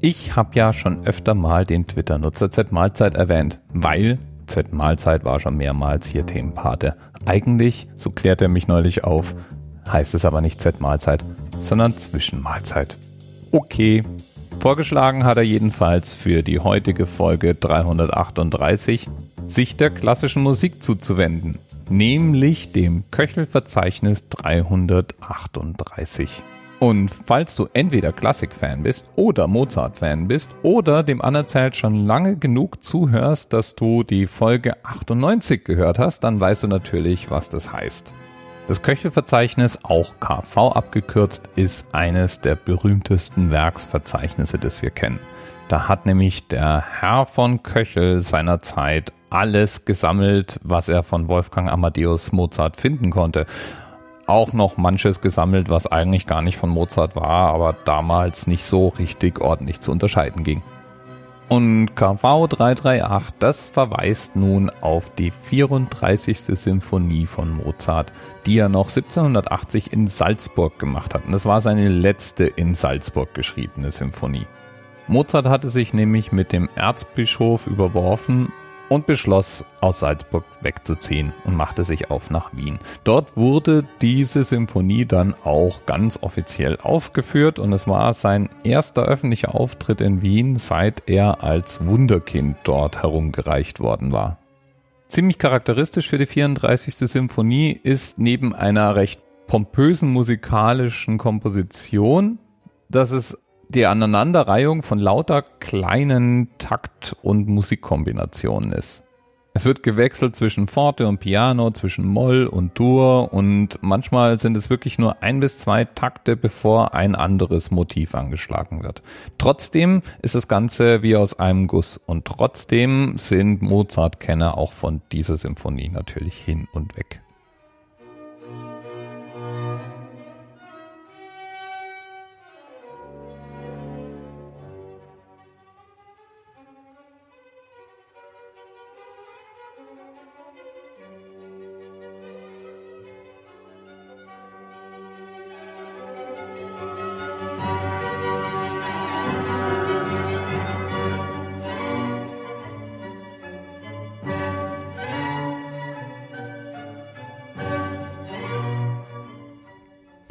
Ich habe ja schon öfter mal den Twitter-Nutzer Z-Mahlzeit erwähnt, weil Z-Mahlzeit war schon mehrmals hier Themenpate. Eigentlich, so klärt er mich neulich auf, heißt es aber nicht Z-Mahlzeit, sondern Zwischenmahlzeit. Okay, vorgeschlagen hat er jedenfalls für die heutige Folge 338 sich der klassischen Musik zuzuwenden, nämlich dem Köchelverzeichnis 338. Und falls du entweder Klassik-Fan bist oder Mozart-Fan bist oder dem anerzählt schon lange genug zuhörst, dass du die Folge 98 gehört hast, dann weißt du natürlich, was das heißt. Das Köchelverzeichnis, auch KV abgekürzt, ist eines der berühmtesten Werksverzeichnisse, das wir kennen. Da hat nämlich der Herr von Köchel seiner Zeit alles gesammelt, was er von Wolfgang Amadeus Mozart finden konnte auch noch manches gesammelt, was eigentlich gar nicht von Mozart war, aber damals nicht so richtig ordentlich zu unterscheiden ging. Und KV 338, das verweist nun auf die 34. Symphonie von Mozart, die er noch 1780 in Salzburg gemacht hat. Und das war seine letzte in Salzburg geschriebene Symphonie. Mozart hatte sich nämlich mit dem Erzbischof überworfen und beschloss, aus Salzburg wegzuziehen und machte sich auf nach Wien. Dort wurde diese Symphonie dann auch ganz offiziell aufgeführt und es war sein erster öffentlicher Auftritt in Wien, seit er als Wunderkind dort herumgereicht worden war. Ziemlich charakteristisch für die 34. Symphonie ist neben einer recht pompösen musikalischen Komposition, dass es die Aneinanderreihung von lauter kleinen Takt- und Musikkombinationen ist. Es wird gewechselt zwischen Forte und Piano, zwischen Moll und Dur und manchmal sind es wirklich nur ein bis zwei Takte, bevor ein anderes Motiv angeschlagen wird. Trotzdem ist das Ganze wie aus einem Guss und trotzdem sind Mozart-Kenner auch von dieser Symphonie natürlich hin und weg.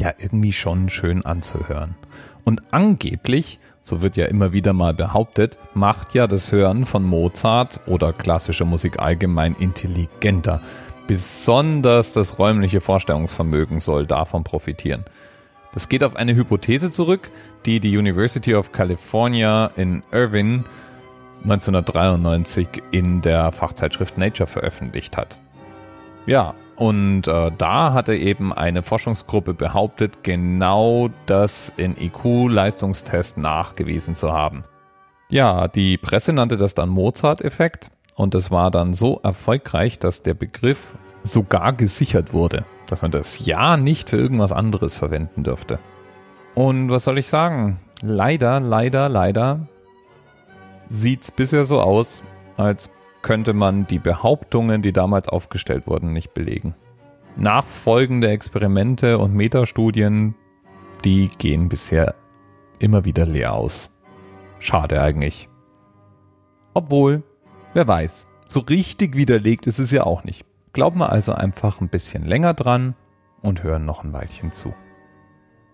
Ja irgendwie schon schön anzuhören. Und angeblich, so wird ja immer wieder mal behauptet, macht ja das Hören von Mozart oder klassischer Musik allgemein intelligenter. Besonders das räumliche Vorstellungsvermögen soll davon profitieren. Das geht auf eine Hypothese zurück, die die University of California in Irvine 1993 in der Fachzeitschrift Nature veröffentlicht hat. Ja, und äh, da hatte eben eine Forschungsgruppe behauptet, genau das in IQ-Leistungstest nachgewiesen zu haben. Ja, die Presse nannte das dann Mozart-Effekt und es war dann so erfolgreich, dass der Begriff sogar gesichert wurde, dass man das Ja nicht für irgendwas anderes verwenden dürfte. Und was soll ich sagen? Leider, leider, leider sieht's bisher so aus, als könnte man die Behauptungen, die damals aufgestellt wurden, nicht belegen. Nachfolgende Experimente und Metastudien, die gehen bisher immer wieder leer aus. Schade eigentlich. Obwohl, wer weiß, so richtig widerlegt ist es ja auch nicht. Glauben wir also einfach ein bisschen länger dran und hören noch ein Weilchen zu.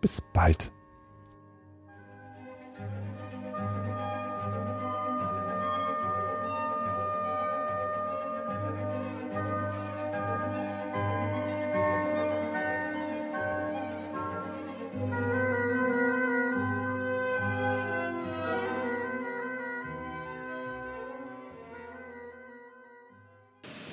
Bis bald.